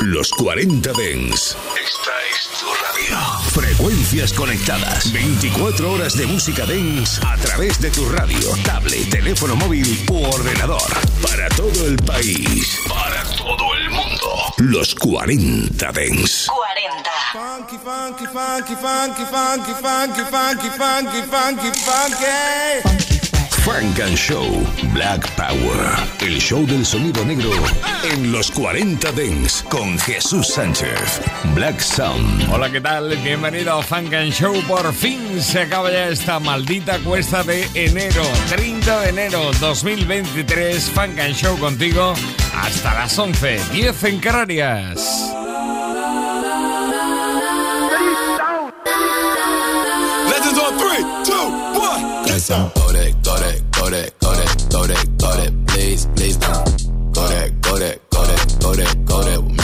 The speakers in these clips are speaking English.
Los 40 Dens. Esta es tu radio. Frecuencias conectadas. 24 horas de música Dens a través de tu radio, tablet, teléfono móvil u ordenador. Para todo el país. Para todo el mundo. Los 40 Dens. 40. Funky, funky, funky, funky, funky, funky, funky, funky, funky, funky. Funk and Show Black Power. El show del sonido negro en los 40 Dents con Jesús Sánchez. Black Sound. Hola, ¿qué tal? Bienvenido a Funk and Show. Por fin se acaba ya esta maldita cuesta de enero. 30 de enero 2023. Funk and Show contigo hasta las 11. 10 en Canarias. Legends on three, two, one. Let's go. Go that, go that, go that, go that, please, please don't. Go that, go that, go that, go that, go that with me.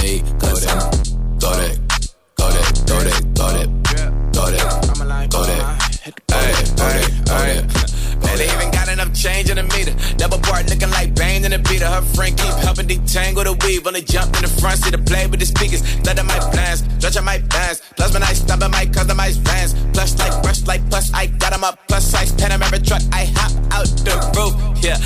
Change in the meter. Double part looking like Bane in the beater. Her friend keep helping detangle the weave. Only jump in the front seat to play with the speakers. Let my plans, judge my plans. Plus when I stop at my customized vans. Plus like brush like plus I got them up. Plus size Panamera truck. I hop out the roof. Yeah,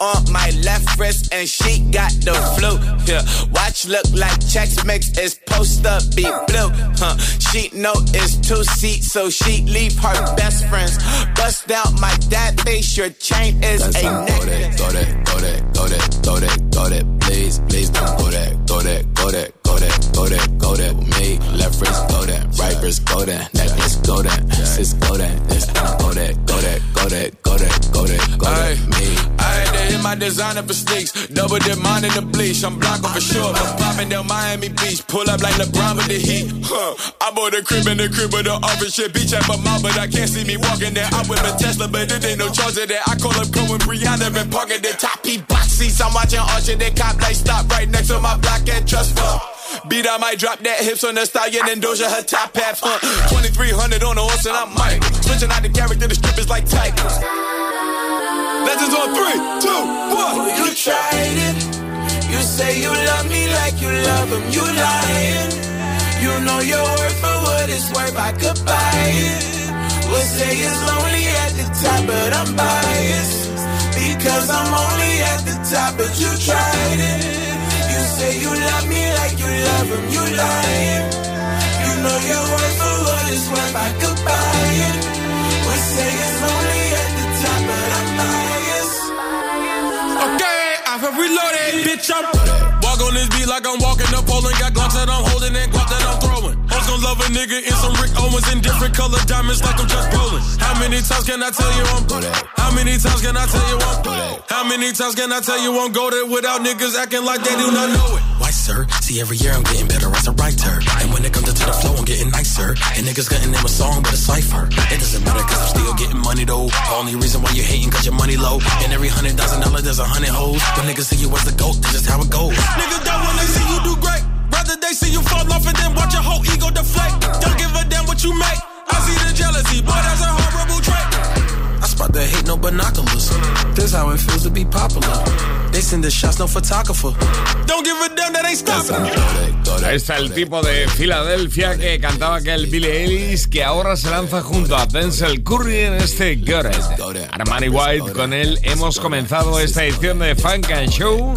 on my left wrist and she got the flu. Yeah, watch look like checks mix is post up be blue. Huh? She know it's two seats, so she leave her best friends. Bust out my dad face. Your chain is Let's a go necklace. that, go that, go that, go that, go that, go that, please, please don't go that, go that, go that, go that, go that, go that with me. Left wrist go that, right wrist go that, necklace go that, sis go that, this go that, go that, go that, go that, designer for sneaks. Double dip mine in the bleach. I'm blocking for sure. I'm popping down Miami Beach. Pull up like LeBron with the heat. Huh. I bought a crib in the crib with the office shit. Beach at my mouth, but I can't see me walking there. I whip a Tesla, but it ain't no charger there. I call up Cohen Brianna been parking the top heat box seats. I'm watching Usher. They cop like stop right next to my block and trust fund. Beat I might drop that hips on the stallion and Doja her top half, huh? 2300 on the horse and I'm Mike. Switching out the character, the strippers like Tigers. Legends on three, two, one. You tried it. You say you love me like you love him. You lying. You know your worth for what it's worth. I could buy it. Would say it's lonely at the top, but I'm biased. Because I'm only at the top, but you tried it. You say you love me like you love him. You lying. You know your worth for what it's worth. I could buy it. Would say it's lonely Bitch, I'm walk on this beat like I'm walking up Poland. Got glocks that I'm holding and guap that I'm love a nigga in some Rick Owens in different color diamonds like I'm just rolling. How many times can I tell you I'm How many times can I tell you I'm How many times can I tell you I'm goaded without niggas acting like they do not know it? Why, sir? See, every year I'm getting better as a writer. And when it comes to the flow, I'm getting nicer. And niggas name a song but a cipher. It doesn't matter cause I'm still getting money though. The only reason why you hating cause your money low. And every hundred thousand dollar there's a hundred hoes. When niggas see you as the goat, that's just how it goes. Niggas don't wanna see you do great. Rather they see you fall off and then watch your whole ego deflate. Don't give a damn what you make. I see the jealousy, boy, that's a horrible trait. I spot the hate, no binoculars. This how it feels to be popular. They send the shots, no photographer. Don't give a damn that ain't stopping. Ahí está el tipo de Filadelfia que cantaba aquel Billy Ellis que ahora se lanza junto a Denzel Curry en este Got It. Armani White, con él hemos comenzado esta edición de Funk and Show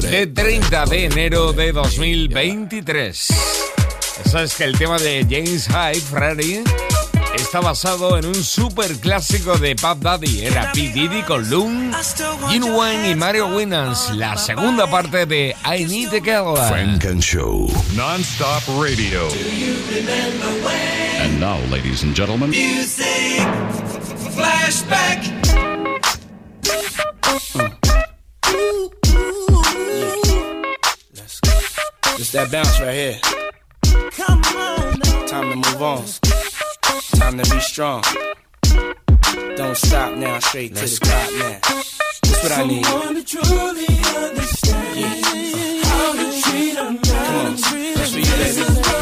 de 30 de enero de 2023. ¿Sabes que el tema de James Hyde, Ferrari, está basado en un super clásico de Pop Daddy? Era P. Diddy con Loon, Gene Wayne y Mario Winans, la segunda parte de I Need a Girl. Funk and Show. Non-stop radio. And now, ladies and gentlemen, Music flashback. It's that bounce right here. Come on. Time to move on. Time to be strong. Don't stop now, straight to the top now. That's what I need. Someone to truly understand how to treat a man. Come on, that's for you, baby.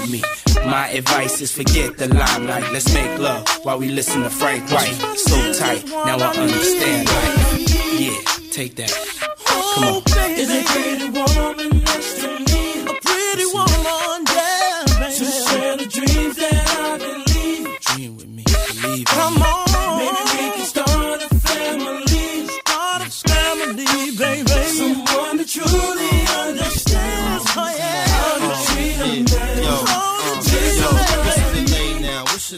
me. My advice is forget the limelight. Let's make love while we listen to Frank White. So tight, now I understand life. Yeah, take that. Come on. Is a pretty woman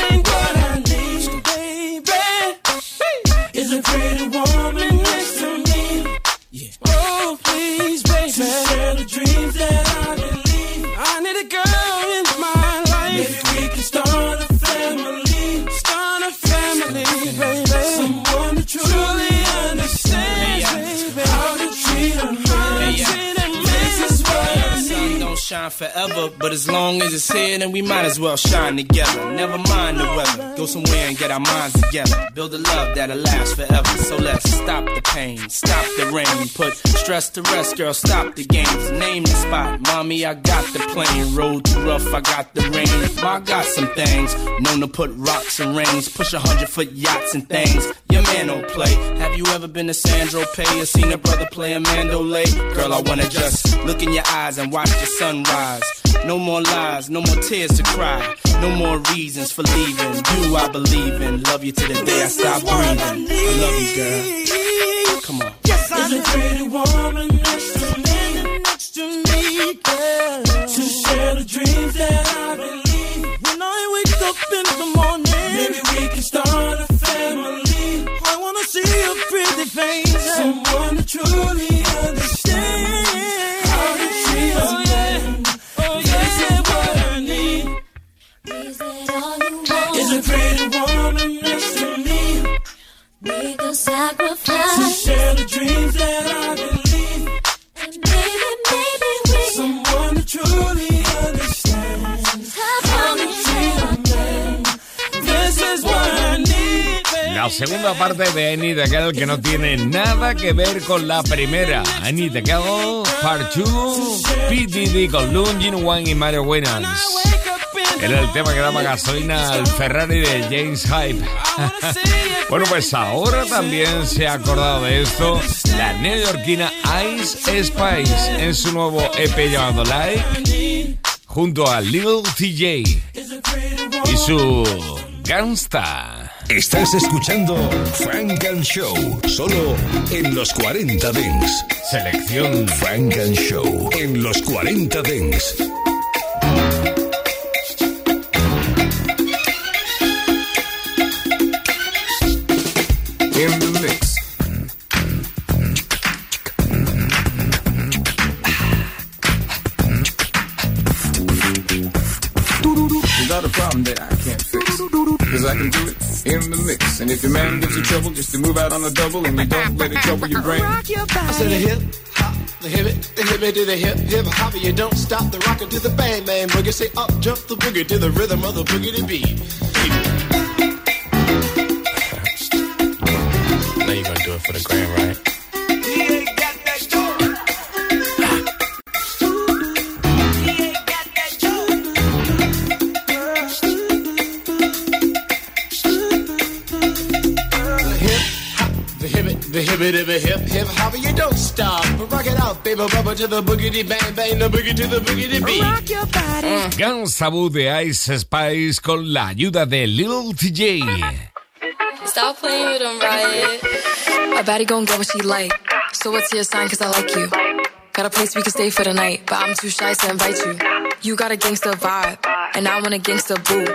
That shine forever, but as long as it's here, then we might as well shine together. Never mind the weather, go somewhere and get our minds together. Build a love that'll last forever. So let's stop the pain, stop the rain, put stress to rest, girl. Stop the games, name the spot. Mommy, I got the plane. Road too rough, I got the rain. I got some things known to put rocks and rings, push a hundred foot yachts and things. Your man don't play. Have you ever been to Sandro Pay or seen a brother play a mandolay? Girl, I wanna just look in your eyes and watch the sunrise. No more lies, no more tears to cry. No more reasons for leaving. You I believe in. Love you to the day I stop breathing. I love you, girl. Come on. Yes, I Is a pretty woman next to me, next to me, girl. To share the dreams that see your pretty face, someone to truly understand how to treat a man. Oh yeah, this oh, is what I need. Is that all you want? Is a pretty woman next to me. Make a sacrifice To sacrifice. share the dreams that I believe. Segunda parte de I Need a Girl que no tiene nada que ver con la primera. I Need a Girl, Part 2, PDD con Lungin, Wang y Mario Winans. Era el tema que daba gasolina al Ferrari de James Hype. bueno, pues ahora también se ha acordado de esto la neoyorquina Ice Spice en su nuevo EP llamado Like, junto a Lil TJ y su Gangsta. Estás escuchando Frank and Show, solo en los 40 Dents. Selección Frank and Show en los 40 Dents. in the mix. And if your man gives you trouble, just to move out on a double and you don't let it trouble your brain. I said a hip hop The hip it, the hip it to the hip, hip hopper. You don't stop the rocker to the bang bang boogie. Say up, jump the boogie to the rhythm of the boogie to beat. It, the hip hip hip hopper. You don't stop, but rock it out, baby, bubba to the boogie bang bang, the boogie to the boogie to beat. Mm. Gangsta Boo de Ice Spice con la ayuda de Lil TJ. Stop playing with them, Riot. A baddie gon' get what she like. So what's your sign? Cause I like you. Got a place we can stay for the night, but I'm too shy to invite you. You got a gangster vibe, and I want a gangster boo.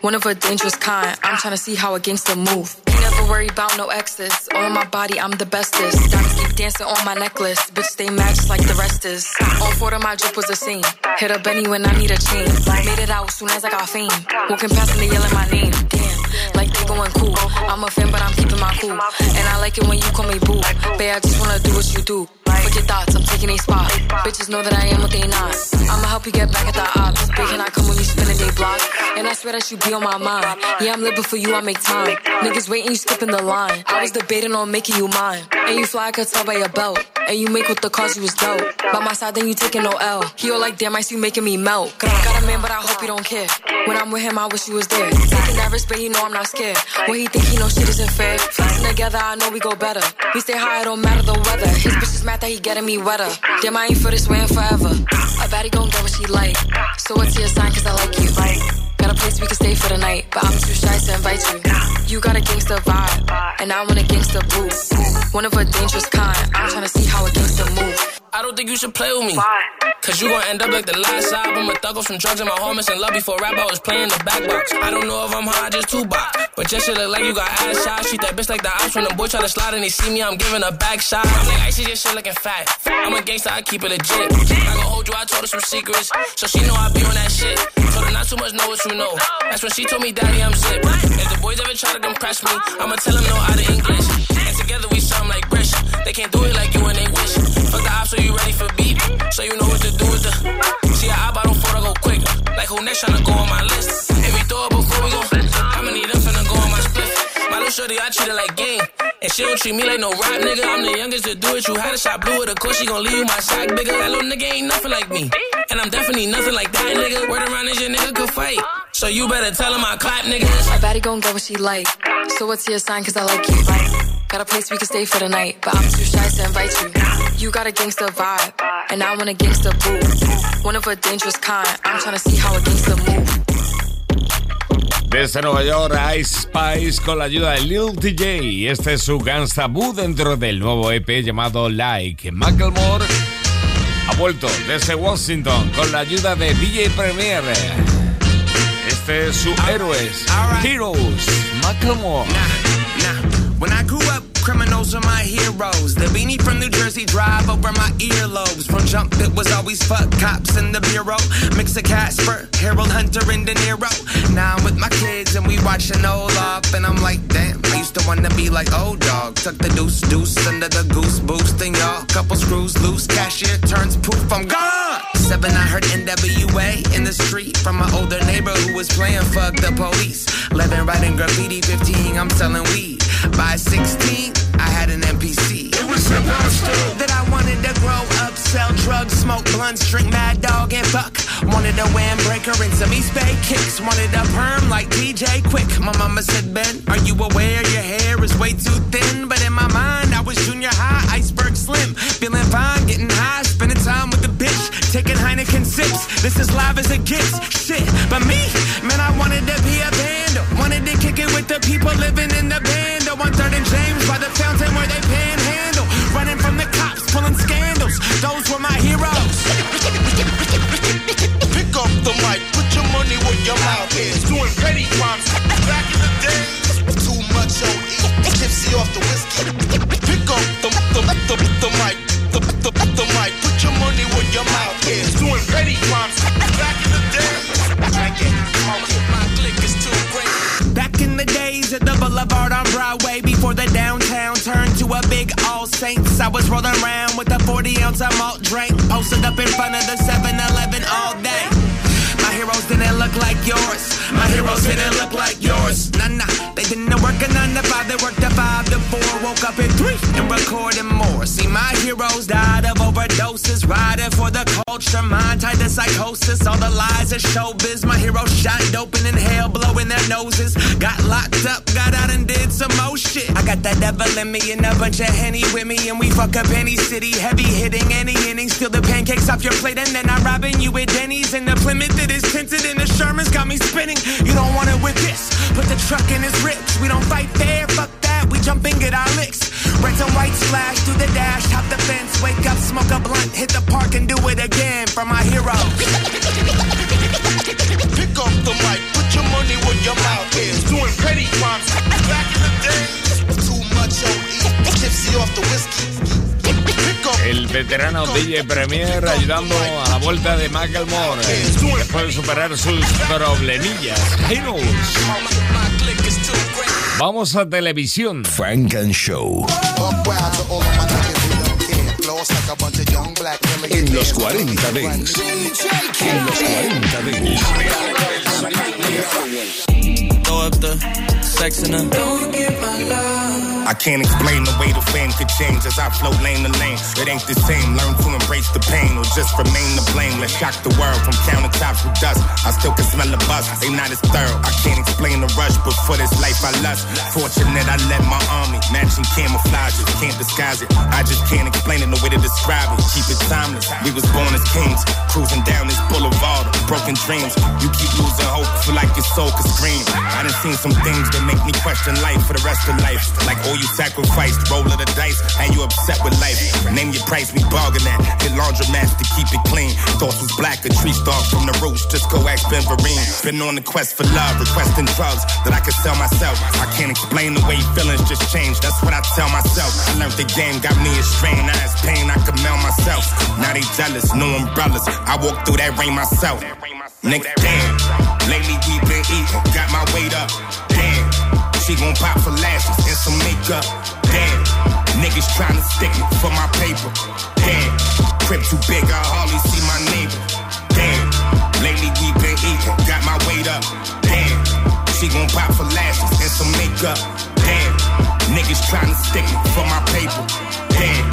One of a dangerous kind. I'm tryna see how a gangster move. Never worry about no exes. On my body, I'm the bestest. Diamonds keep dancing on my necklace. Bitch, mad just like the rest is. On four of my drip was the same. Hit a Benny when I need a chain. Made it out soon as I got fame. Walking past and they yelling my name. Damn, like they going cool. I'm a fan, but I'm keeping my cool. And I like it when you call me boo. Babe, I just wanna do what you do. Fuck your thoughts, I'm taking a spot. Bitches know that I am what they not. I'ma help you get back at the ops. Big and I come when you spinning they block. And I swear that you be on my mind. Yeah, I'm living for you, I make time. Niggas waiting, you skipping the line. I was debating on making you mine. And you fly, I could tell by your belt. And you make with the cause you was dope. By my side, then you taking no L. He all like, damn, I see you making me melt. Got a man, but I hope you don't care. When I'm with him, I wish you was there. Taking that risk, but you know I'm not scared. When he think he know shit isn't fair. Flexing together, I know we go better. We stay high, it don't matter the weather. His bitch is mad that he getting me wetter. Damn, I ain't for this way forever. A baddie gon' get what she like. So what's your sign? Cause I like you. Got a place we can stay for the night, but I'm too shy to invite you. You got a gangster vibe, and I want a gangster boo. One of a dangerous kind. I'm trying to see how a gangster move. I don't think you should play with me. Cause you gon' end up like the last album. A thug off some drugs and my homies in love before rap. I was playing the back box. I don't know if I'm high, just two box. But your shit look like you got ass shots. Treat that bitch like the ops when the boy try to slide and they see me. I'm giving a back shot. I'm like, I see your shit looking fat. I'm a gangster, I keep it legit. I gon' hold you, I told her some secrets. So she know I be on that shit. Told her not too much, know what you know. That's when she told me, Daddy, I'm zip. If the boys ever try to impress me, I'ma tell them no out of English. And together we something like British. They can't do it like you and so you ready for beat? So you know what to do with the. See, I bought on photo go quick. Like who next tryna go on my list? If we throw it before we go, many of them finna go on my split? My little shorty, I treat her like game. And she don't treat me like no rap nigga. I'm the youngest to do it. You had a shot blue with a course, she gon' leave you my sack bigger. That little nigga ain't nothing like me. And I'm definitely nothing like that nigga. Word around is your nigga could fight. So you better tell him I clap niggas. A baddie gon' get what she like. So what's your sign? Cause I like you. Got a place we can stay for the night, but I'm too shy to invite you. You got a gangster vibe, and I want a gangster boo. One of a dangerous kind. I'm tryna see how a gangster move. Desde Nueva York, Ice Spice con la ayuda de Lil TJ. Este es su Gangsta Boo dentro del nuevo EP llamado Like. Macklemore ha vuelto desde Washington con la ayuda de DJ Premier. Este es su Héroes, Heroes, Macklemore. When I grew up, criminals were my heroes. The beanie from New Jersey drive over my earlobes. From jump, it was always fuck cops in the bureau. Mix of Casper, Harold Hunter, and De Niro. Now I'm with my kids and we watching Olaf. And I'm like, damn, I used to wanna be like old dog. Tuck the deuce, deuce under the goose boost. And y'all, couple screws loose. Cashier turns poof, I'm gone. Seven, I heard NWA in the street from my older neighbor who was playing fuck the police. 11, writing graffiti. 15, I'm selling weed. By 16, I had an MPC. It was supposed to. That I wanted to grow up, sell drugs, smoke blunts, drink mad dog, and fuck. Wanted a windbreaker and some East Bay kicks. Wanted a perm like DJ Quik. My mama said, Ben, are you aware your hair is way too thin? But in my mind, I was junior high, iceberg slim. Feeling fine, getting high, spending time with the bitch. Taking Heineken sips. This is live as it gets. Shit, but me, man, I wanted to be a band. Wanted to kick it with the people living in the band. On third and James by the fountain where they panhandle. Running from the cops, pulling scandals. Those were my heroes. Pick up the mic, put your money where your mouth is. Doing petty crimes back in the days. Too much OE, tipsy off the whiskey. Pick up the, the, the, the mic, the, the, the mic, put your your mouth is. Doing petty crimes back in the the days at the Boulevard on Broadway, before the downtown turned to a big All Saints, I was rolling around with a 40 ounce of malt drink. Posted up in front of the 7-Eleven all day. My heroes didn't look like yours. My heroes didn't look like yours. Nah, nah. They didn't work a nine to five. They worked Woke up at three and recorded more. See, my heroes died of overdoses. Riding for the culture. Mind tied to psychosis. All the lies of showbiz. My heroes shot dope and inhale, blowing their noses. Got locked up, got out and did some more shit. I got that devil in me and a bunch of henny with me. And we fuck up any city. Heavy hitting any inning. Steal the pancakes off your plate. And then I'm robbing you with Denny's. And the Plymouth that is tinted. And the Sherman's got me spinning. You don't want it with this. Put the truck in his ribs. We don't fight fair. Fuck that. We jump and get our licks. Red and white splash through the dash. Hop the fence. Wake up, smoke a blunt. Hit the park and do it again for my heroes. Pick up the mic, put your money where your mouth is. Doing petty crimes back in the days. Too much OE, tipsy off the whiskey. El veterano DJ Premier ayudando a la vuelta de Macklemore después de superar sus problemillas. Heroes. Vamos a televisión. Frank and Show. En los 40 Dents. En los 40 Dents. Throw up the sex in her. I can't explain the way the fame could change as I float lane to lane. It ain't the same. Learn to embrace the pain or just remain the blame. Let's shock the world from countertops with dust. I still can smell the buzz. They not as thorough. I can't explain the rush, but for this life I lust. Fortunate I led my army. Matching camouflage. it, Can't disguise it. I just can't explain it. No way to describe it. Keep it timeless. We was born as kings. Cruising down this boulevard. of Broken dreams. You keep losing hope. Feel like your soul could scream. I done seen some things that make me question life for the rest of life. Like all you sacrificed, roll of the dice, and you upset with life. Name your price, we bargain at. Hit laundromats to keep it clean. Thoughts was black, a tree stalk from the roots. Just go ask Ben Vereen. Been on the quest for love, requesting drugs that I could sell myself. I can't explain the way feelings just change. That's what I tell myself. I learned the game got me a strain. I has pain, I could mail myself. Now they jealous, no umbrellas. I walk through that rain myself. Nigga, damn. Lately we been eating, got my weight up. She gon' pop for lashes and some makeup. Damn. Niggas tryna stick me for my paper. Damn. Crib too big, I hardly see my neighbor. Damn. Lately we been eating, got my weight up. Damn. She gon' pop for lashes and some makeup. Damn. Niggas tryna stick me for my paper. Damn.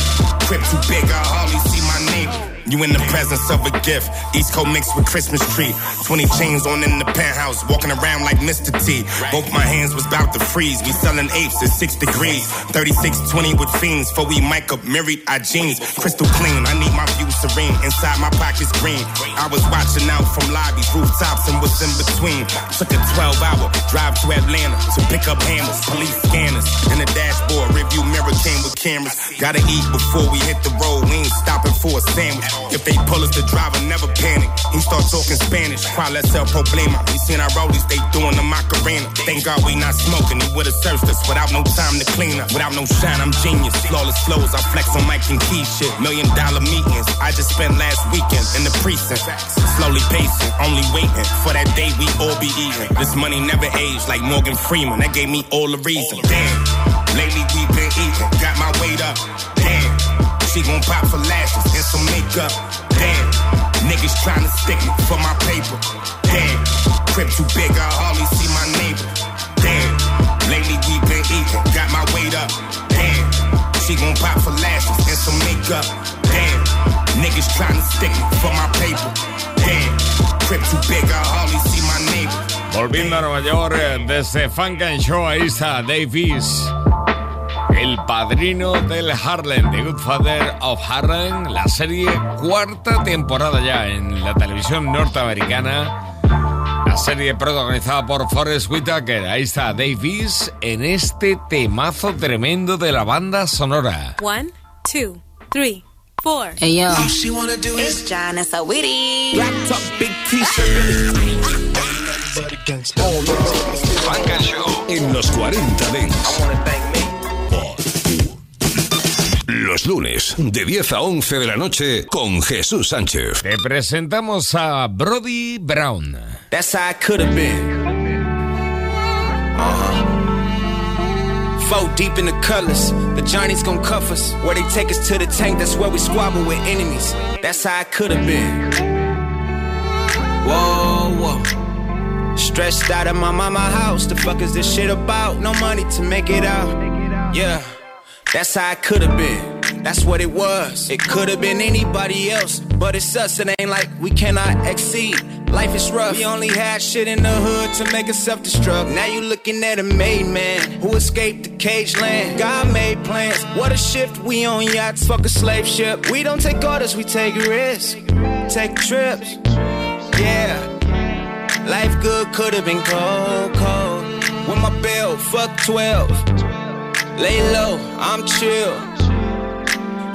Crib too big, I hardly see my neighbor. You in the presence of a gift. East Coast mixed with Christmas tree. 20 chains on in the penthouse, walking around like Mr. T. Both my hands was about to freeze. We selling apes at six degrees. 3620 with fiends. For we mic up, married our jeans. Crystal clean, I need my view serene. Inside my pockets green. I was watching out from lobbies, rooftops, and what's in between. Took a 12 hour drive to Atlanta to pick up hammers, police scanners. In the dashboard, review mirror came with cameras. Gotta eat before we hit the road. We ain't stopping for a sandwich. If they pull us, the driver never panic. He start talking Spanish. Cuál es el problema? We seen our rollies, they doing the Macarena. Thank God we not smoking. He would've searched us without no time to clean up. Without no shine, I'm genius. Flawless flows, I flex on Mike and Key shit. Million dollar meetings. I just spent last weekend in the precinct. Slowly pacing, only waiting for that day we all be eating. This money never aged like Morgan Freeman. That gave me all the reason. Damn. Lately we been eating, got my weight up. She gon' pop for lashes and some makeup. Damn. Niggas tryna stick me for my paper. Damn. Crib too big, I hardly see my neighbor. Damn. Lately we been eating, got my weight up. Damn. She gon' pop for lashes and some makeup. Damn. Niggas tryna stick me for my paper. Damn. Crib too big, I hardly see my neighbor. Volviendo a Nueva York desde Funk and Show, ahí está Davis, el padrino del Harlem, The Good Father of Harlem, la serie cuarta temporada ya en la televisión norteamericana. La serie protagonizada por Forrest Whitaker. Ahí está Davis en este temazo tremendo de la banda sonora. One, two, three, four. Hey yo, All she wanna do is it's John and Saweetie. black top, big t-shirt. Frank and Show. En los 40 Dents. Los lunes, de 10 a 11 de la noche, con Jesús Sánchez. Te presentamos a Brody Brown. That's how I could have been. Uh huh. Four deep in the colors, the journey's gon' cuff us. Where they take us to the tank, that's where we squabble with enemies. That's how I could've been. Whoa, whoa. Stressed out of my mama house. The fuck is this shit about? No money to make it out. Yeah, that's how I could've been. That's what it was. It could've been anybody else, but it's us. It ain't like we cannot exceed. Life is rough. We only had shit in the hood to make us self-destruct. Now you looking at a made man who escaped the cage land. God made plans. What a shift. We on yachts, fuck a slave ship. We don't take orders, we take risks. Take trips. Yeah. Life good could have been cold, cold. With my bill, fuck 12. Lay low, I'm chill.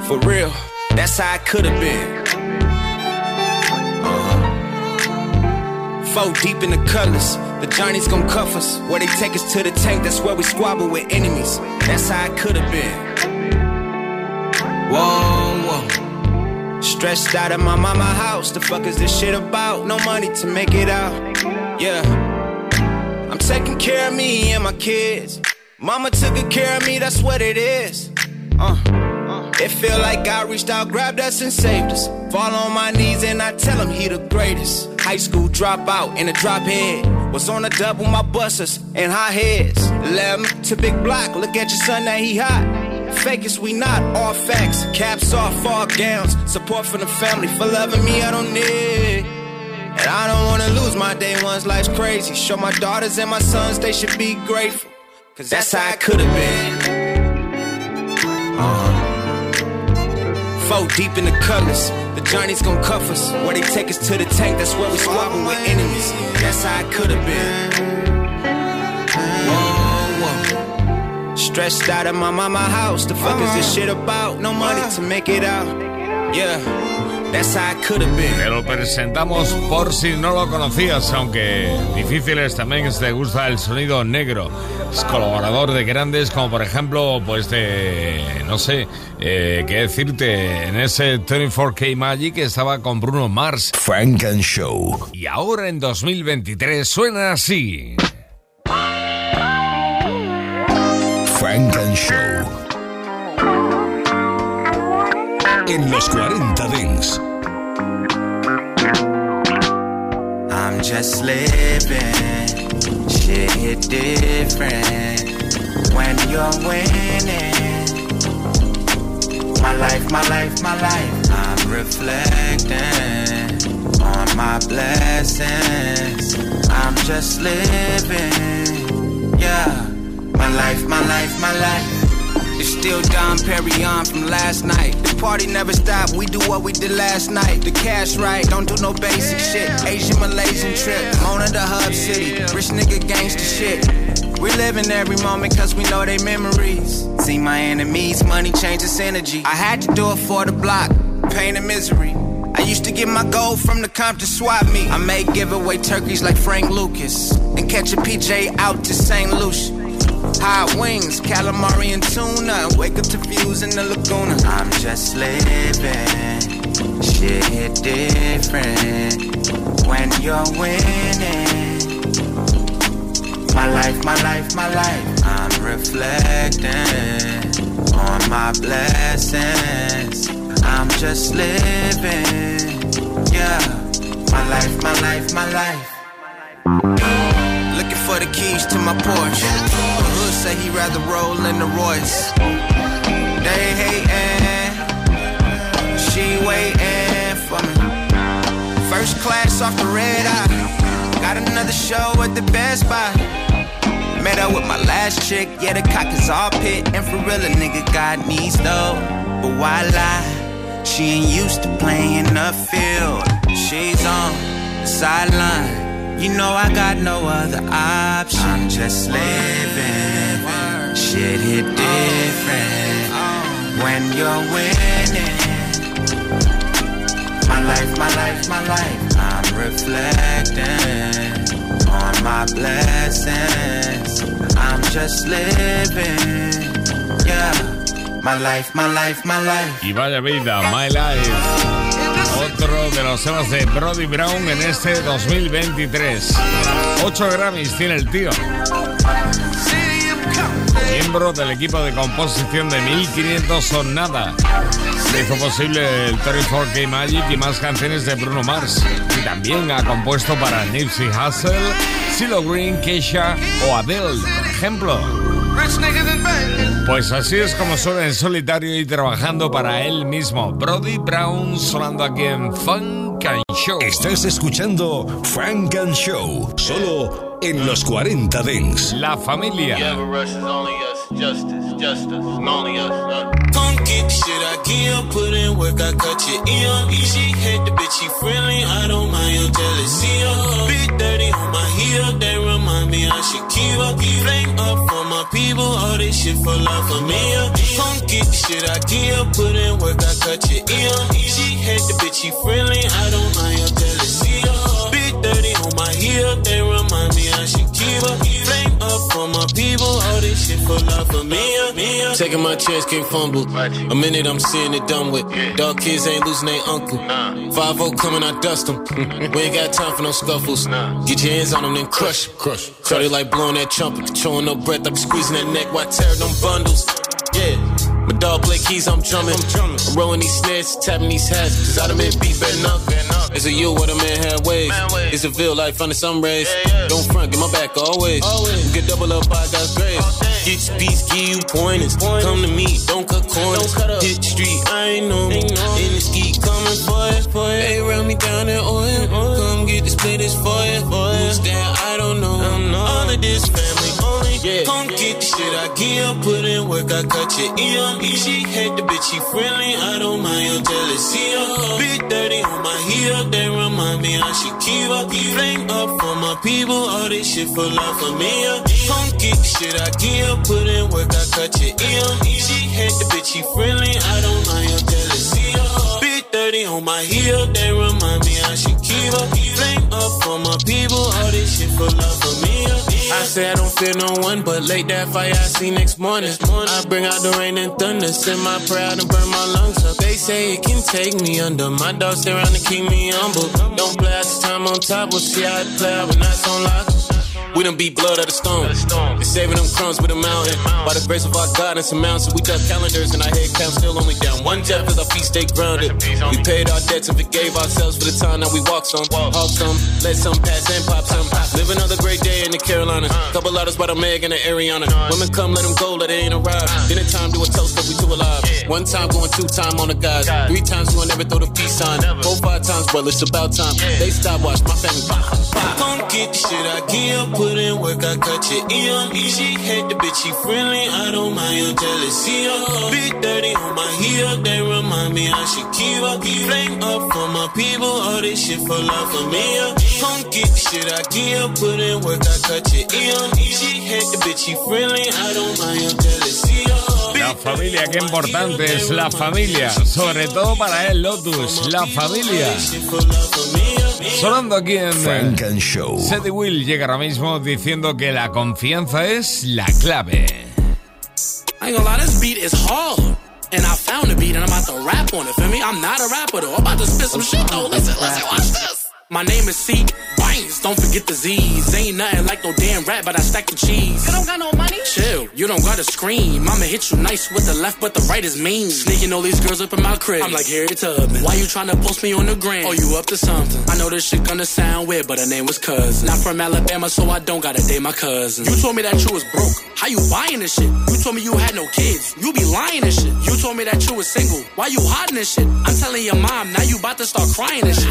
For real, that's how I could have been. Uh-huh. Four deep in the colors, the journey's gon' cuff us. Where they take us to the tank, that's where we squabble with enemies. That's how I could have been. Whoa, whoa. Stressed out of my mama house. The fuck is this shit about? No money to make it out. Yeah. I'm taking care of me and my kids. Mama took good care of me, that's what it is. Uh. It feel like God reached out, grabbed us and saved us. Fall on my knees and I tell him he the greatest. High school dropout in a drop head. Was on a double my busters and high heads. 11 to big block, look at your son that he hot. Fake as we not, all facts. Caps off, all gowns. Support from the family for loving me, I don't need. And I don't wanna lose my day ones, life's crazy. Show my daughters and my sons they should be grateful. Cause that's how I could've been. Uh-huh. Four deep in the colors, the journey's gon' cuff us. Where they take us to the tank, that's where we squabble with enemies. That's how I could've been. Whoa, whoa. Stressed out of my mama house, the fuck is this shit about? No money to make it out. Yeah. Te lo presentamos por si no lo conocías, aunque difícil es también si te gusta el sonido negro. Es colaborador de grandes como por ejemplo, pues de, no sé, eh, qué decirte, en ese 24K Magic estaba con Bruno Mars. Frank and Show. Y ahora en 2023 suena así. Frank and Show. En los 40 Dents. Just living. Shit hit different when you're winning. My life, my life, my life. I'm reflecting on my blessings. I'm just living. Yeah. My life, my life, my life. Still Dom Perignon from last night. The party never stopped, we do what we did last night. The cash right, don't do no basic shit. Asian Malaysian trip, Mona the hub city. Rich nigga gangster shit. We live in every moment cause we know they memories. See my enemies, money changes energy. I had to do it for the block, pain and misery. I used to get my gold from the comp to swap me. I may give away turkeys like Frank Lucas and catch a PJ out to St. Lucia. Hot wings, calamari and tuna. Wake up to views in the Laguna. I'm just living. Shit hit different when you're winning. My life, my life, my life. I'm reflecting on my blessings. I'm just living. Yeah. My life, my life, my life. Looking for the keys to my Porsche. Say he rather roll in the Royce. They hating, she waiting for me. First class off the red eye. Got another show at the Best Buy. Met up with my last chick, yeah, the cock is all pit. And for real, a nigga got needs though. But why lie? She ain't used to playing the field. She's on the sideline. You know I got no other option. I'm just living. Shit hit different when you're winning. My life, my life, my life. I'm reflecting on my blessings. I'm just living. Yeah. My life, my life, my life. Y vaya vida, My Life. Otro de los temas de Brody Brown en este 2023. 8 Grammys tiene el tío. miembro del equipo de composición de 1500 son nada. Se hizo posible el 34K Magic y más canciones de Bruno Mars. Y también ha compuesto para Nipsey Hussle, CeeLo Green, Keisha o Adele, por ejemplo. Pues así es como suena en solitario y trabajando para él mismo. Brody Brown sonando aquí en Funk and Show. Estás escuchando Frank and Show, solo en los 40 Dents. La familia. Justice, justice, only us. Uh. Come get the shit I give, put in work, I cut your ear. She hate the bitch, she friendly, I don't mind your jealousy. Uh. Big dirty on my heel, they remind me I should keep up. Flame up for my people, all this shit for life for me. Come get the shit I give, put in work, I cut your ear. She hate the bitch, she friendly, I don't mind your jealousy. Uh. Big dirty on my heel, they remind me I should keep up. Flame up for my people, all this shit for love for me. Uh. me uh. Taking my chance, can't fumble. A minute I'm seeing it done with. Dog kids ain't losing their uncle. 5 coming, I dust them. we ain't got time for no scuffles. Get your hands on them, then crush. Crush. Shorty like blowing that trumpet, controlling no breath. I'm squeezing that neck while I tear them bundles. Yeah. My dog play keys, I'm drumming. I'm rolling these snares, tapping these hats. Cause I done been beat better up. It's a you what a man had ways. It's a feel like fun sun rays. Don't front, get my back always. Get double up by God's grace. Get your speeds, give you pointers. Come to me, don't cut corners. don't Hit the street, I ain't know. In the ski, coming for it. They run me down in oil. Come get this play this for you. Who's that? I don't know. All of this family only. Come get the shit I give. Put in work, I cut your ear. She hate the bitch, she friendly. I don't mind your jealousy. uh. Big dirty on my heel. They remind me I should keep up. Flame up for my people. All this shit for life for me. Come get the shit I give. Put in work, I cut your ear. She hate the bitch, she friendly. I don't mind your jealousy. uh. Big 30 on my heel. They remind me I should keep up. Flame up for my people. All this shit for love say I don't fear no one, but late that fire I see next morning. I bring out the rain and thunder, send my prayer out and burn my lungs up. They say it can take me under. My dogs stay around to keep me humble. Don't play the time on top, we'll see how it play out when that's on lock. We done beat blood at the stone. And saving them crumbs with a mountain. By the grace of our God and some mountains, we duck calendars and our head count still only down one jet cause our feet stay grounded. We paid our debts and forgave ourselves for the time that we walked some. Hawk some, let some pass and pop some. Live another great day in the Carolinas. Couple letters by the Meg and the Ariana. Women come, let them go, let it ain't arrive. Then it's time do a toast that we two alive. One time going two time on the guys. Three times you will never throw the peace sign. Four, five times, well, it's about time. They stop watch my family. Come get the shit I give, in work, I cut your ear. She hate the bitch, she friendly, I don't mind your jealousy. Big dirty on my heel, they remind me I should keep up. Flame up for my people, all this shit for love for me. Come get shit I give, put in work, I cut your ear. She hate the bitch, she friendly, I don't mind your jealousy. La familia, qué importante es la familia. Sobre todo para el Lotus, la familia. Sonando aquí en Frank and Show. Sadie Will llega ahora mismo diciendo que la confianza es la clave. I ain't gonna lie, this beat is hard. And I found the beat and I'm about to rap on it, feel me? I'm not a rapper though. I'm about to spit some shit though. Listen, listen, watch this. My name is C. Bangs, don't forget the Z's. Ain't nothing like no damn rap, but I stack the cheese. You don't got no money? Chill, you don't gotta scream. I'ma hit you nice with the left, but the right is mean. Sneaking all these girls up in my crib. I'm like, here it's Tubman. Why you tryna post me on the gram? Oh, you up to something? I know this shit gonna sound weird, but her name was Cousin. Not from Alabama, so I don't gotta date my cousin. You told me that you was broke. How you buying this shit? You told me you had no kids. You be lying and shit. You told me that you was single. Why you hiding this shit? I'm telling your mom, now you about to start crying and shit.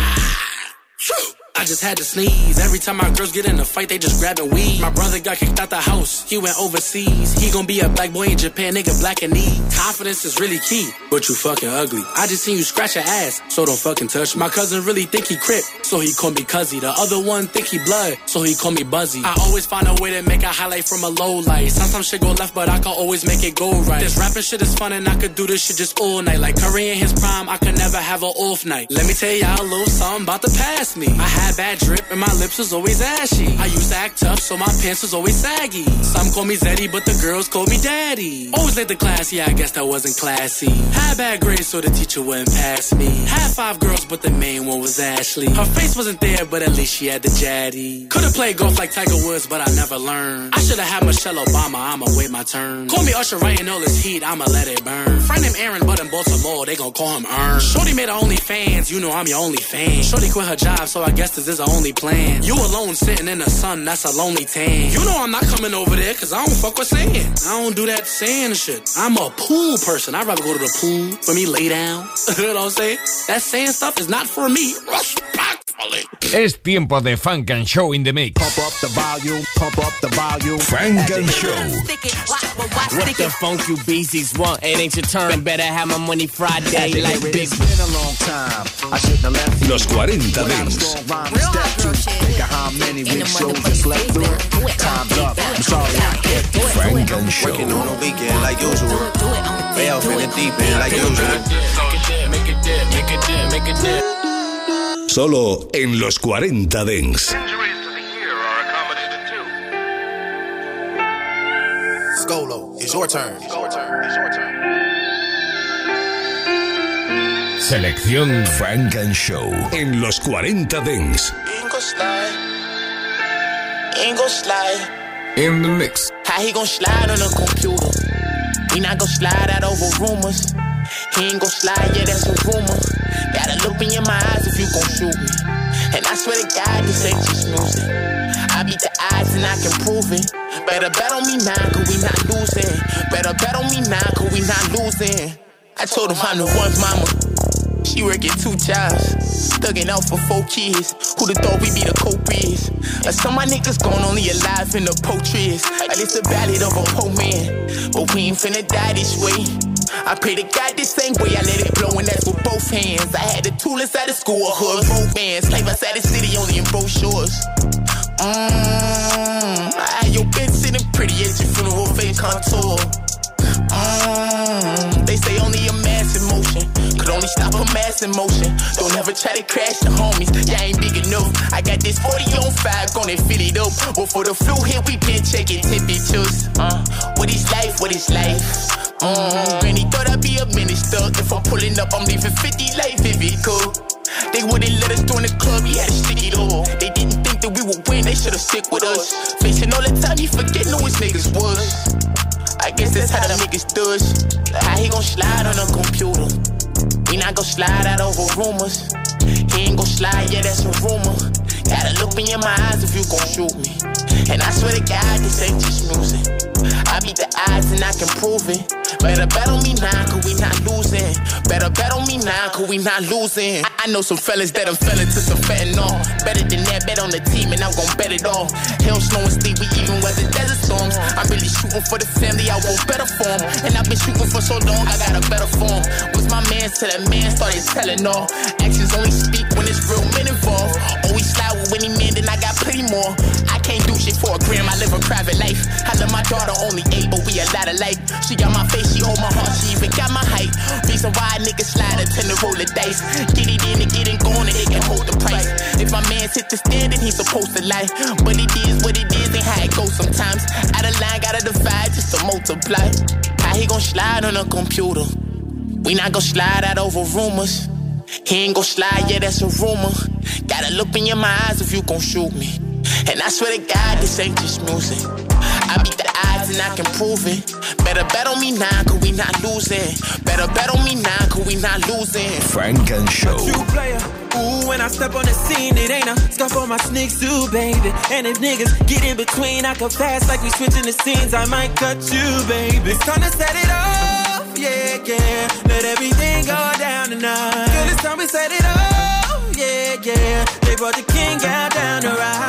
Phew. I just had to sneeze. Every time my girls get in a fight, they just grabbing weed. My brother got kicked out the house. He went overseas. He gon' be a black boy in Japan, nigga, black and need. Confidence is really key, but you fucking ugly. I just seen you scratch your ass, so don't fucking touch. My cousin really think he crip, so he call me cuzzy. The other one think he blood, so he call me buzzy. I always find a way to make a highlight from a low light. Sometimes shit go left, but I can always make it go right. This rapping shit is fun and I could do this shit just all night. Like Curry in his prime, I could never have an off night. Let me tell y'all a little something about the past me. I Had bad drip and my lips was always ashy. I used to act tough, so my pants was always saggy. Some call me Zeddy, but the girls call me Daddy. Always late to class, yeah, I guess that wasn't classy. Had bad grades, so the teacher wouldn't pass me. Had five girls, but the main one was Ashley. Her face wasn't there, but at least she had the Jaddy. Could've played golf like Tiger Woods, but I never learned. I should've had Michelle Obama, I'ma wait my turn. Call me Usher writing all this heat, I'ma let it burn. Friend named Aaron, but in Baltimore, they gon' call him Earn. Shorty made her only fans, you know I'm your only fan. Shorty quit her job, so I guess this is her only plan. You alone sitting in the sun, that's a lonely tan. You know I'm not coming over there, cause I don't fuck with sand. I don't do that sand shit. I'm a pool person. I'd rather go to the pool for me lay down. you know what I'm saying? That sand stuff is not for me. Es tiempo de Funk and Show in the Mix. Pump up the volume, pump up the volume. Funk and Show. What the funk you beasties want? It ain't your turn. Better have my money Friday like big. It's been a long time. I shouldn't have left you. Los 40 Without a Dents. strong rhyme to step to. Think of how many big shows I slept through. Time's up. I'm sorry I kept you. Funk and Show. Working on a weekend like usual. Way off in the deep end like usual. Make it dip, make it dip, make it dip. Solo en los 40 Dents. Scolo, it's your turn. Selección Funk and Show en los 40 Dents. In the mix. How he gon' slide on a computer? He not gon' slide out over rumors. He ain't gon' slide, yeah, that's a rumor. Gotta look me in your eyes if you gon' shoot me. And I swear to God, this ain't just music. I beat the odds and I can prove it. Better bet on me now, cause we not losing. Better bet on me now, cause we not losing. I told him I'm the one mama. She working two jobs, thugging out for four kids. Who'da thought we be the co-biz? Like uh, some of my niggas gone only alive in the poultries. Like it's the ballad of a poor man, but we ain't finna die this way. I pray to God the same way I let it blow, and that's with both hands. I had the tool inside the school, a hood, bands. Slave outside the city, only in brochures. Mmm, I had your bitch sitting pretty at your funeral, face contour. Mmm, they say only a could only stop a mass in motion. Don't ever try to crash the homies, y'all ain't big enough. I got this 40 on 5, gonna fill it up. Well, for the flu hit, we been checking temperatures. Uh, what is life? What is life? Mm, Granny thought I'd be a minister. If I'm pulling up, I'm leaving 50 life if it could. They wouldn't let us join the club, we had to stick it all. They didn't think that we would win, they should've stick with us. Facing all the time, you forgetting who his niggas was. I guess that's how the niggas does. How he gon' slide on a computer? We not gon' slide out over rumors. He ain't gon' slide, yeah, that's a rumor. Gotta look me in my eyes if you gon' shoot me. And I swear to God, this ain't just music. I beat the odds and I can prove it. Better bet on me now, cause we not losing. Better bet on me now, cause we not losing. I, I know some fellas that I'm fell into some fentanyl. Better than that, bet on the team and I'm gon' bet it all. Hell, snow and sleep, we even weather desert storms. I'm really shooting for the family, I want better form. And I've been shooting for so long, I got a better form. Was my man to that man started telling all. Actions only speak when it's real men involved. Always slide with any man, then I got plenty more. I can't do shit for a gram, I live a private life. I love my daughter only eight, but we a lot alike. She got my face, she hold my heart, she even got my height. Reason why niggas slide, I tend to roll the dice. Get it in and get it going, and they can hold the price. If my man hit the stand, then he's supposed to lie. But it is what it is, and how it goes sometimes. Out of line, gotta divide just to multiply. How he gon' slide on a computer? We not gon' slide out over rumors. He ain't gon' slide, yeah, that's a rumor. Gotta look in your eyes if you gon' shoot me. And I swear to God, this ain't just music. I beat the odds and I can prove it. Better bet on me now, cause we not losing. Better bet on me now, cause we not losing. Funk and Show. True player. Ooh, when I step on the scene, it ain't a scuff on my sneaks too, baby. And if niggas get in between, I can fast like we switching the scenes. I might cut you, baby. It's time to set it off, yeah, yeah. Let everything go down tonight. Girl, it's time we set it off, yeah, yeah. They brought the king out down to ride.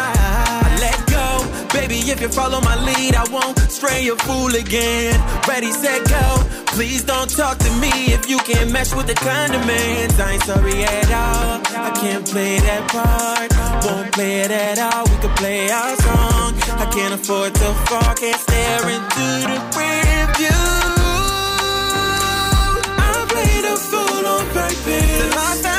If you follow my lead, I won't stray your fool again. Ready, set, go. Please don't talk to me if you can't mesh with the condiments. I ain't sorry at all. I can't play that part. Won't play it at all. We could play our song. I can't afford to fall. Can't stare into the rear view. I played a fool on purpose.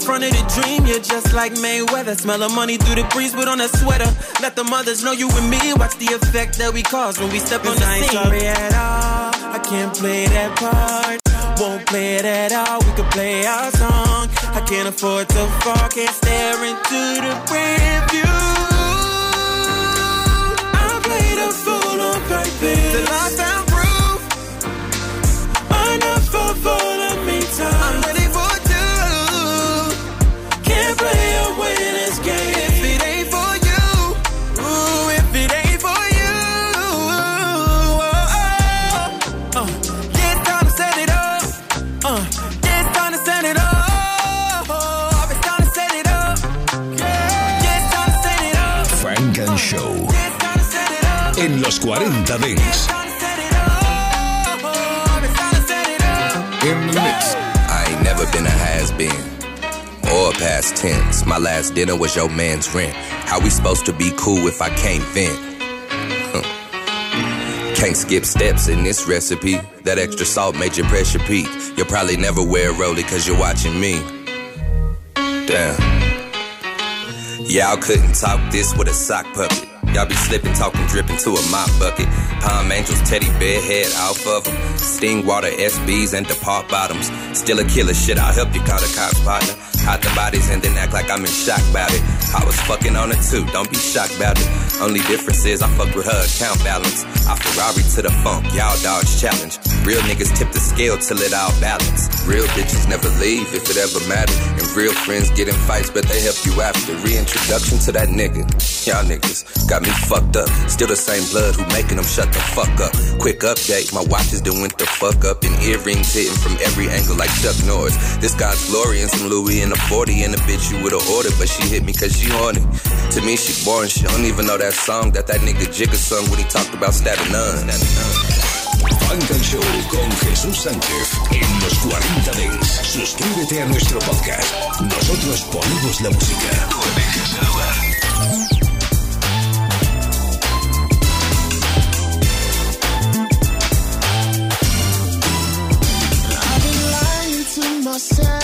In front of the dream, you're just like Mayweather. Smell of money through the breeze, put on a sweater. Let the mothers know you with me. Watch the effect that we cause when we step on the I ain't scene. sorry at all. I can't play that part. Won't play it at all. We can play our song. I can't afford to fall. Can't stare into the rear view. I played a fool on purpose. Till I Show. En los 40 Dance. In the. I ain't never been a has been or past tense. My last dinner was your man's rent. How we supposed to be cool if I can't vent? Can't skip steps in this recipe. That extra salt made your pressure peak. You'll probably never wear a rollie cause you're watching me. Damn. Y'all couldn't talk this with a sock puppet. Y'all be slipping, talking, dripping to a mop bucket. Palm Angels, teddy bear head off of them. Sting water, SBs, and depart bottoms. Still a killer shit, I'll help you call the cops, partner. Hide the bodies and then act like I'm in shock about it. I was fucking on it too, don't be shocked about it. Only difference is I fuck with her account balance. I Ferrari to the funk, y'all dodge challenge. Real niggas tip the scale till it all balance. Real bitches never leave if it ever mattered. And real friends get in fights, but they help you after. Reintroduction to that nigga. Y'all niggas got me fucked up. Still the same blood who making them shut the fuck up. Quick update, my watches done went the fuck up. And earrings hitting from every angle like Chuck Norris. This guy's glory and some Louis in a 40 and a bitch you would've ordered, but she hit me cause she horny. To me, she boring. She don't even know that song that that nigga Jigga sung when he talked about stabbing none. Funk and Show con Jesús Sánchez en los 40 Dance. Suscríbete a nuestro podcast. Nosotros ponemos la música. Tú eliges el lugar. I've been lying to myself,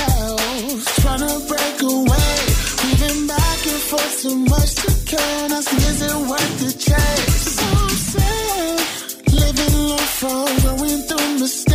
care. Us isn't worth the chase. So sad, living life from going through mistakes.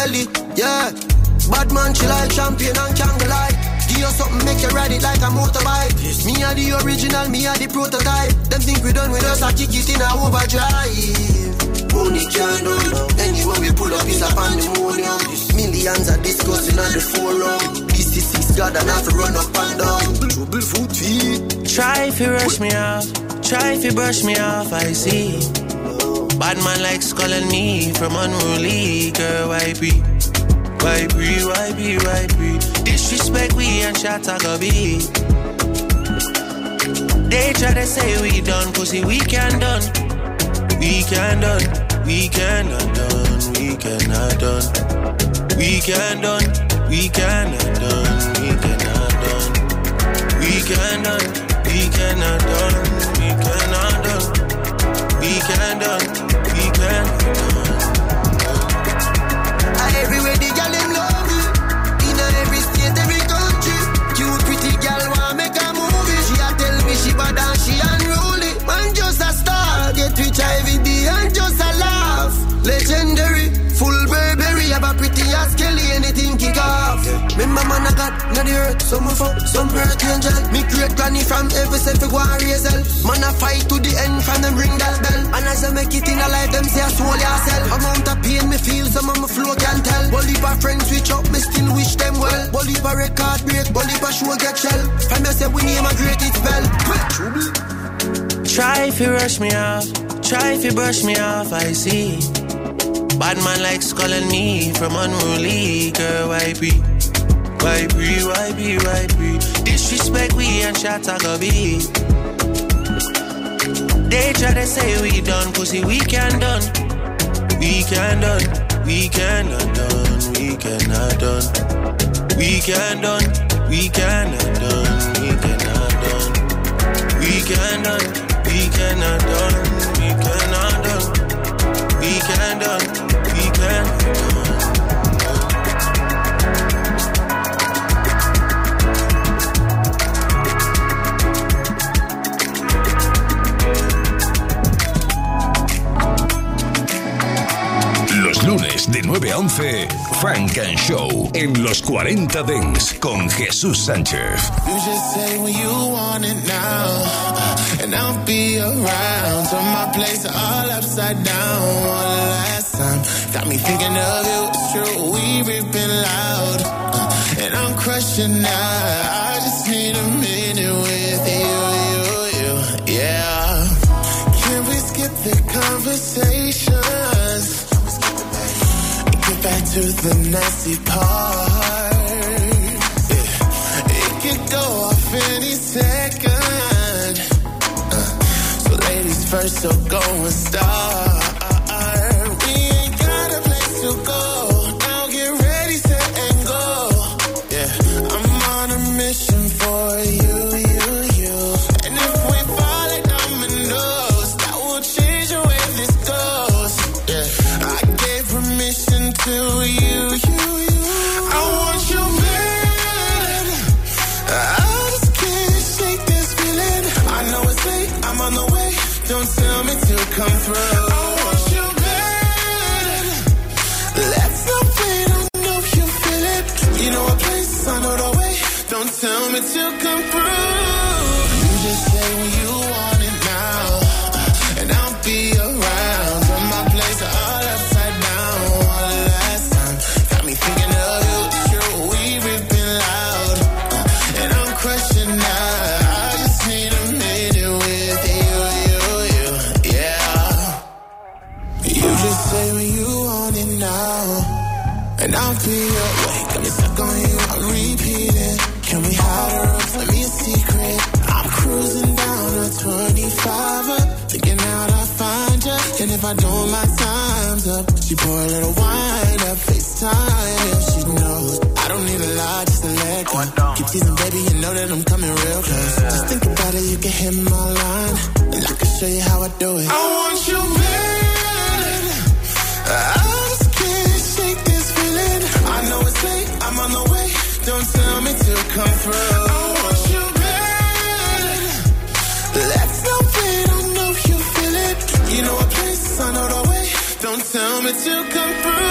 Belly, yeah. Bad man, she like champion and lie. Give you something, make you ride it like a motorbike. Me are the original, me are the prototype. Them think we done with us, I kick it in a overdrive. Money can't done. Anywhere we pull up is a pandemonium. Millions are discussing on the forum. This is six God and have to run up and down. Trouble foot feet. Try if you rush me off, try if you brush me off, I see. Bad man likes calling me from unruly girl, why be? Why be, why be, why be? Disrespect we and I go be. They try to say we done, pussy we can done. We can done, we cannot done, we cannot done. We can done, we cannot done, we cannot done. We can done, we cannot done, we cannot done. We can done, we some of up, some earth angel. Me great granny from every self go and raise hell. Man I fight to the end from them ring that bell. And as I make it in a life, them say I soul yourself. Amount of pain me feel, some of my flow can't tell. Bolivar friends switch up, me still wish them well. Bolivar record break, Bolivar show get shell. From me we name a great it spell. Try if you rush me off, try if you brush me off, I see. Bad man likes calling me from unruly girl, why be? Why be, why be, why be? Disrespect we and shot I go be. They try to say we done, pussy we can done. We can done, we cannot done, we cannot done. We can done, we cannot done, we cannot done. We can done, we cannot done, we cannot done. We can done, de 9 a 11, Frank and Show en los 40 Dents con Jesús Sánchez. You just say when you want it now, and I'll be around. Turn my place all upside down. One last time, got me thinking of you. It's true, we ripping loud, and I'm crushing now. I just need a minute to the nasty part. Yeah. It could go off any second. Uh, so ladies first, so go and start. Tell to come through.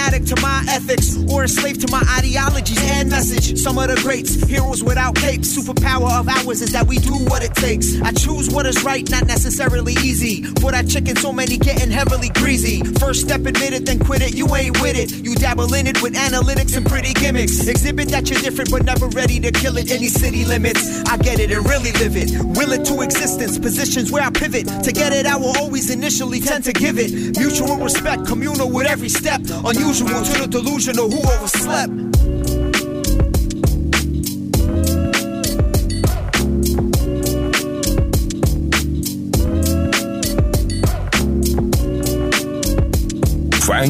Addict to my ethics or a slave to my ideologies message. Some of the greats, heroes without capes. Superpower of ours is that we do what it takes. I choose what is right, not necessarily easy. For that chicken, so many getting heavily greasy. First step, admit it, then quit it. You ain't with it. You dabble in it with analytics and pretty gimmicks. Exhibit that you're different, but never ready to kill it. Any city limits, I get it and really live it. Will it to existence, positions where I pivot. To get it, I will always initially tend to give it. Mutual respect, communal with every step. Unusual to the delusional who overslept.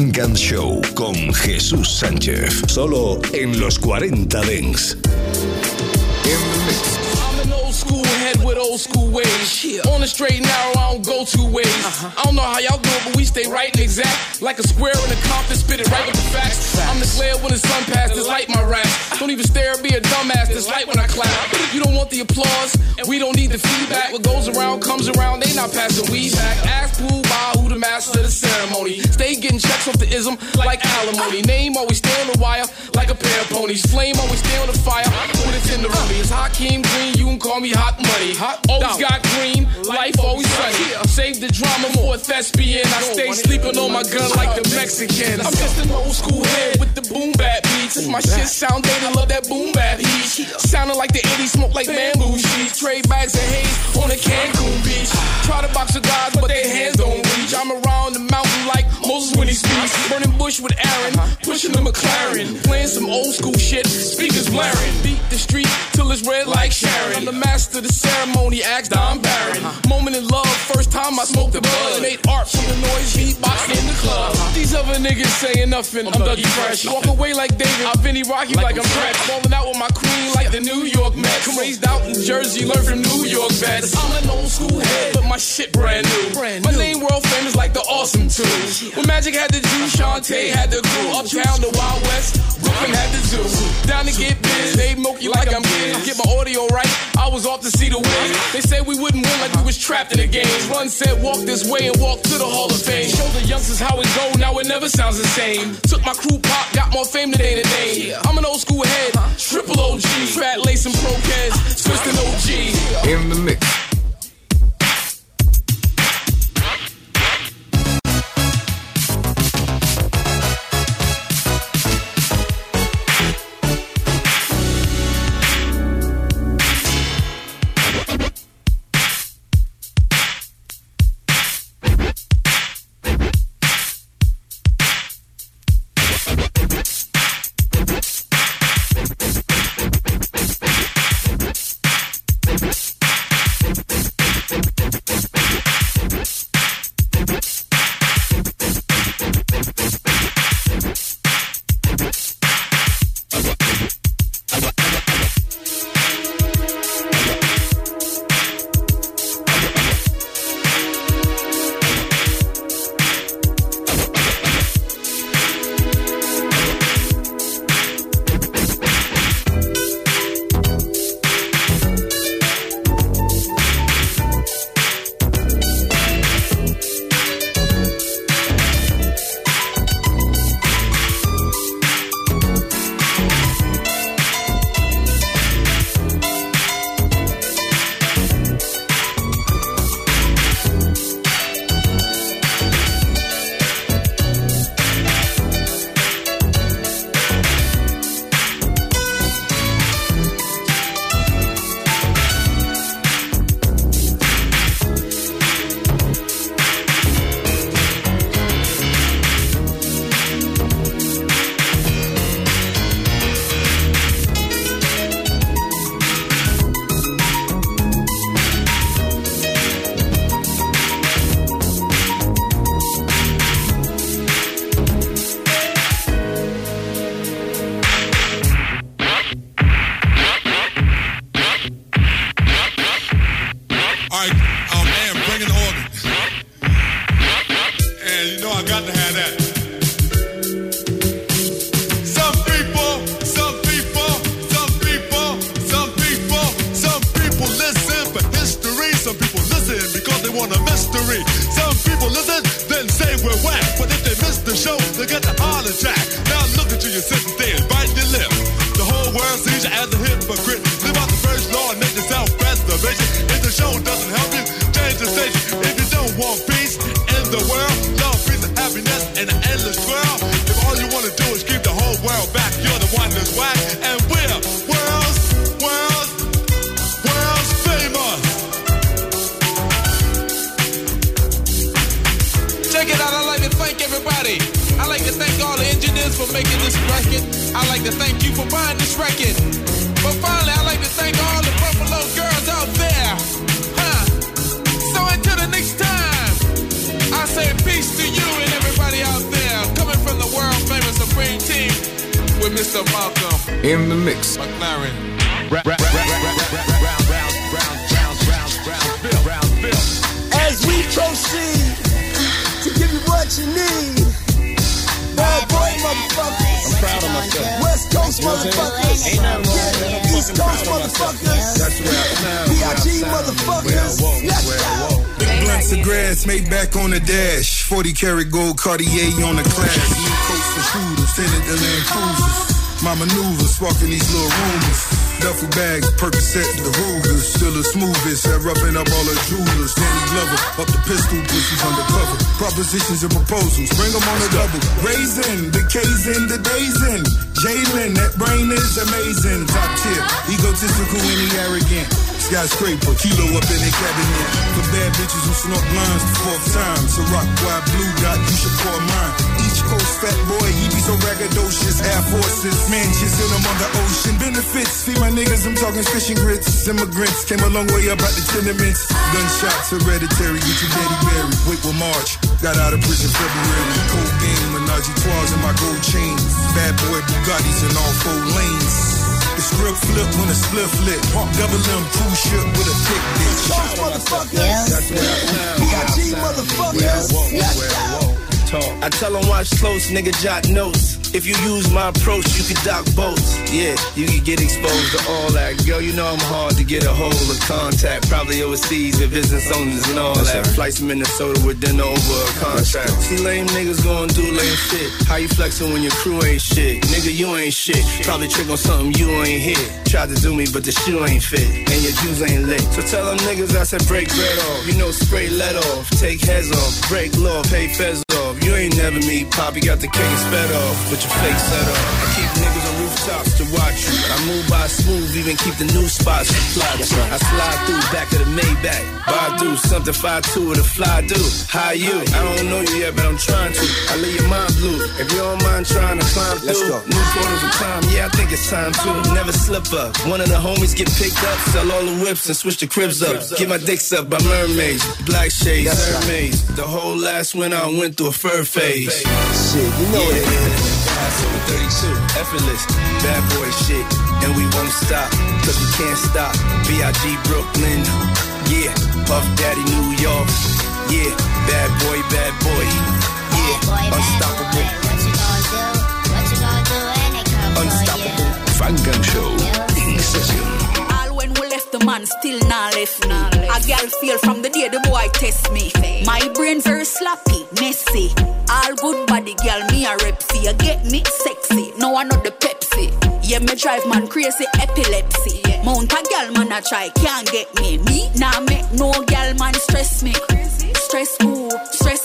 Funk and Show con Jesús Sánchez. Solo en los 40 Dance. I'm an old school head with old school ways. On the straight and narrow, I don't go two ways. Uh-huh. I don't know how y'all do it, but we stay right and exact. Like a square in a compass, spit it right with the facts. I'm the glare when the sun passes, light my rap. Uh-huh. Don't even stare, be a dumbass, this light when I clap. You don't want the applause, and we don't need the feedback. What goes around comes around, they not passing weed back. Ask Pooh Bah who the master of the ceremony. Stay getting checks off the ism like alimony. Name always stay on the wire like a pair of ponies. Flame always stay on the fire when it's in the rummy. It's Hakeem Green, you can call me Hot Money. Always got green, life always sunny. Save the drama for a thespian. I stay sleeping on my gun like the Mexican. I'm just an old school head with the boom bap beats. My shit sound dated, love that boom bap heat. Sounding like the 80s, smoke like bamboo sheets. Trade bags of haze on a Cancun beach. Try to box cigars, but their hands don't reach. I'm around the mountain like Moses when he speaks. Burning bush with Aaron, pushing the McLaren. Playing some old school shit, speakers blaring. Beat the street till it's red like Sharon. I'm the master of the ceremony, ask Don Barron. Moment in love, first time I smoked the bud. Made art from the noise, beatbox in the club. These other niggas saying nothing, I'm Dougie Fresh. Walk away like David, I'm Vinny Rocky like I'm Fred. Falling out with my queen like the New York Mets. Raised out in Jersey, learned from New York vets. I'm an old school head, but my shit brand new. My name world famous like the awesome two. When Magic had the juice, Shantae had the crew. Uptown, the Wild West, Brooklyn had the zoo. Down to get biz, they milk you like I'm kids. Get my audio right, I was off to see the win. They said we wouldn't win like we was trapped in the game. One said walk this way and walk to the Hall of Fame. Show the youngsters how it go, now it never sounds the same. Took my crew pop, got more fame today than they. I'm an old school head, triple OG, fat lace and pro kids, twisting OG. In the mix. All for making this record. I like to thank you for buying this record. But finally, I like to thank all the Buffalo girls out there. Huh? So until the next time, I say peace to you and everybody out there. Coming from the world famous Supreme Team with Mr. Malcolm. In the mix. McLaren. As we proceed to give you what you need. Bad boy motherfuckers. I'm proud of myself. West Coast motherfuckers. Yeah, East Coast motherfuckers. That's where B.I.G. motherfuckers. Let's go. Big blunts of grass made back on the dash. 40 karat gold Cartier on the class. New coats for shooters, tinted the Land Cruisers. My maneuvers, sparking these little rumors. Duffel bags, Percocet, the Rugers. Still the smoothest, at rubbing up all the jewelers. Danny Glover, up the pistol, pussies undercover. Propositions and proposals, bring them on a double. Raisin, the K's in, the days in. Jalen, that brain is amazing. Top tier, egotistical and he arrogant. Skyscraper, kilo up in the cabinet. For bad bitches who snort lines the fourth time. So rock wide blue dot, you should pour mine. Each coast fat boy, he be so braggadocious. Air Forces, mansions in them on the ocean. Benefits, feed my niggas, I'm talking fish and grits. Immigrants came a long way up out the tenements. Gunshots, hereditary, get your daddy buried. Wait will March, got out of prison February. Cold game, Menage a trois in my gold chains. Bad boy Bugattis in all four lanes. The script flip when a split lit. Double M cruise ship with a thick bitch. Motherfuckers. B.I.G. motherfuckers. Let's go. I tell them watch close, nigga jot notes. If you use my approach, you can dock boats. Yeah, you can get exposed to all that. Girl, you know I'm hard to get a hold of contact. Probably overseas with business owners and all that. Flights to Minnesota with dinner over a contract. See lame niggas going do lame shit. How you flexing when your crew ain't shit? Nigga, you ain't shit. Probably trick on something you ain't hit. Tried to do me, but the shoe ain't fit. And your juice ain't lit. So tell them niggas I said break bread off. You know, spray let off. Take heads off. Break law, pay fez. You ain't never me, Poppy got the cake sped off, but your fake set off. I keep niggas on rooftops to watch you. Move by smooth, even keep the new spots fly. I slide through back of the Maybach. do uh-huh. something 5-2 with a fly do. How you? I don't know you yet, but I'm trying to. I leave your mind blue. If you don't mind trying to climb through. Let's go. New photos of time, yeah, I think it's time to. Never slip up. One of the homies get picked up, sell all the whips and switch the cribs up. Get my dicks up by mermaids, black shades, mermaids. The whole last winter I went through a fur phase. Shit, you know yeah. it. Passover 32, effortless, bad boy shit, and we won't stop, cause we can't stop. B.I.G. Brooklyn, yeah, Puff Daddy New York, yeah, bad boy, bad boy, yeah, unstoppable. Unstoppable. Funk and Show in session. All when we left the man still not left me. A girl feel from the day the boy test me. My brain very sloppy, messy. All good body girl, me a repsy. You get me sexy, no one not the Pepsi. Yeah, me drive man crazy epilepsy. Mount a girl man a try, can't get me. Me nah make no girl man stress me. Stress who? Stress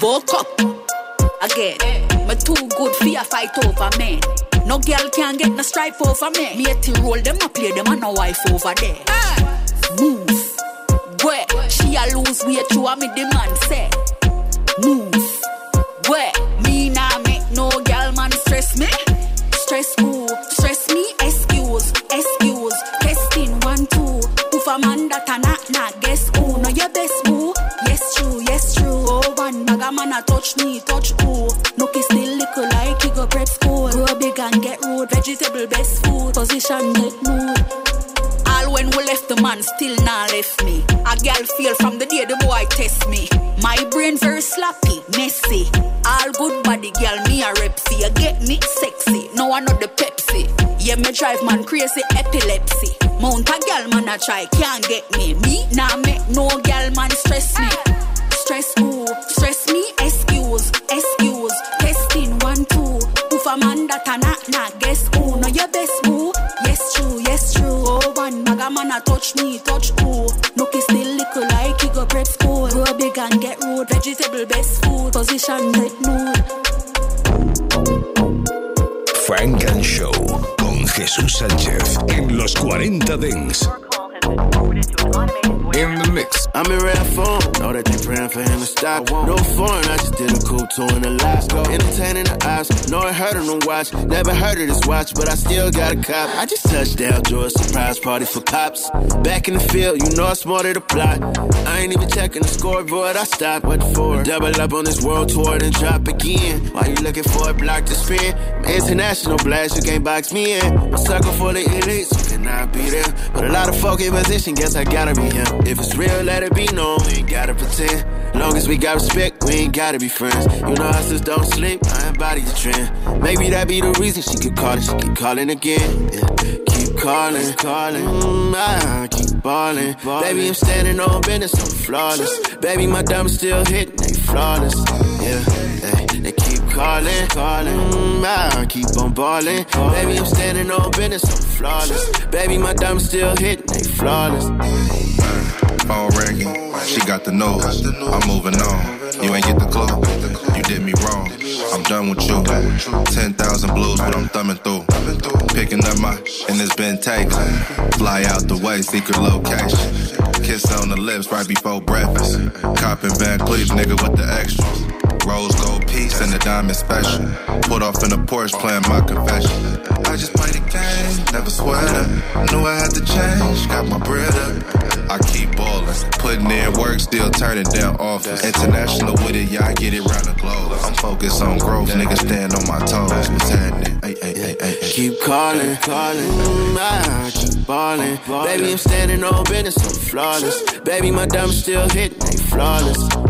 woke up again. Me too good for a fight over men. No girl can get no stripe over me. Me to roll them, I play them, and no wife over there. Move, where she a lose weight, you a me demand say. Move, where me nah make no girl man stress me. Stress who? Stress me? Excuse, excuse. Testing one two. Poof a man that a not not guess man a touch me, touch who? No kiss still little like he go prep school. Grow big and get rude, vegetable best food. Position get mood. All when we left the man still not left me. A girl feel from the day the boy test me. My brain very sloppy, messy. All good body girl, me a repsy. You get me sexy, no one not the Pepsi. Yeah, me drive man crazy epilepsy. Mount a girl man a try, can't get me. Me nah make no girl man stress me. Stress who? Stress me, excuse, excuse. Testing one, two. If a man that a not, not guess who? Know your best boo? Yes, true, yes, true. Oh, one bag a man a touch me, touch who? No kiss still little like he go prep school. Grow big and get rude, vegetable best food. Position get nude. Funk and Show con Jesús Sánchez en los 40 Dance. In the mix. I'm in rare form, know that they praying for him to stop. No foreign, I just did a cool tour in Alaska. Entertaining the eyes, know I heard of them watch. Never heard of this watch, but I still got a cop. I just touched down, threw a surprise party for cops. Back in the field, you know I smarter the plot. I ain't even checking the scoreboard, I stopped. What for? Double up on this world tour, then drop again. Why you looking for a block to spin? International blast, you can't box me in. A sucker for the elites, you cannot be there. But a lot of folk position, guess I gotta be him. If it's real, let it be known. We ain't gotta pretend. Long as we got respect, we ain't gotta be friends. You know us just don't sleep, I embody the trend. Maybe that be the reason she could call it, she keep calling again. Yeah. Keep calling, calling, mm, I keep balling. Baby, I'm standing on business, I'm flawless. Baby, my diamonds still hitting, they flawless. Yeah, yeah. they keep calling, mm, I keep on balling. Baby, I'm standing on business, I'm flawless. Baby, my diamonds still hitting, they flawless. Phone ringing, she got the nose. I'm moving on. You ain't get the clue. You did me wrong. I'm done with you. 10,000 blues, but I'm thumbing through. Picking up my, and it's been taken. Fly out the way, secret location. Kiss on the lips right before breakfast. Copping Van Cleef, nigga with the extras. Rose gold piece and the diamond special. Put off in the Porsche playing my confession. I just play the game, never sweat. Knew I had to change, got my bread up. I keep ballin', putting in work, still turning down offers. International with it, I get it round the globe. I'm focused on growth, niggas stand on my toes. What's happening? Keep calling, calling, mm, I keep balling. Baby, I'm standing on business, I'm flawless. Baby, my diamonds still hitting, they flawless.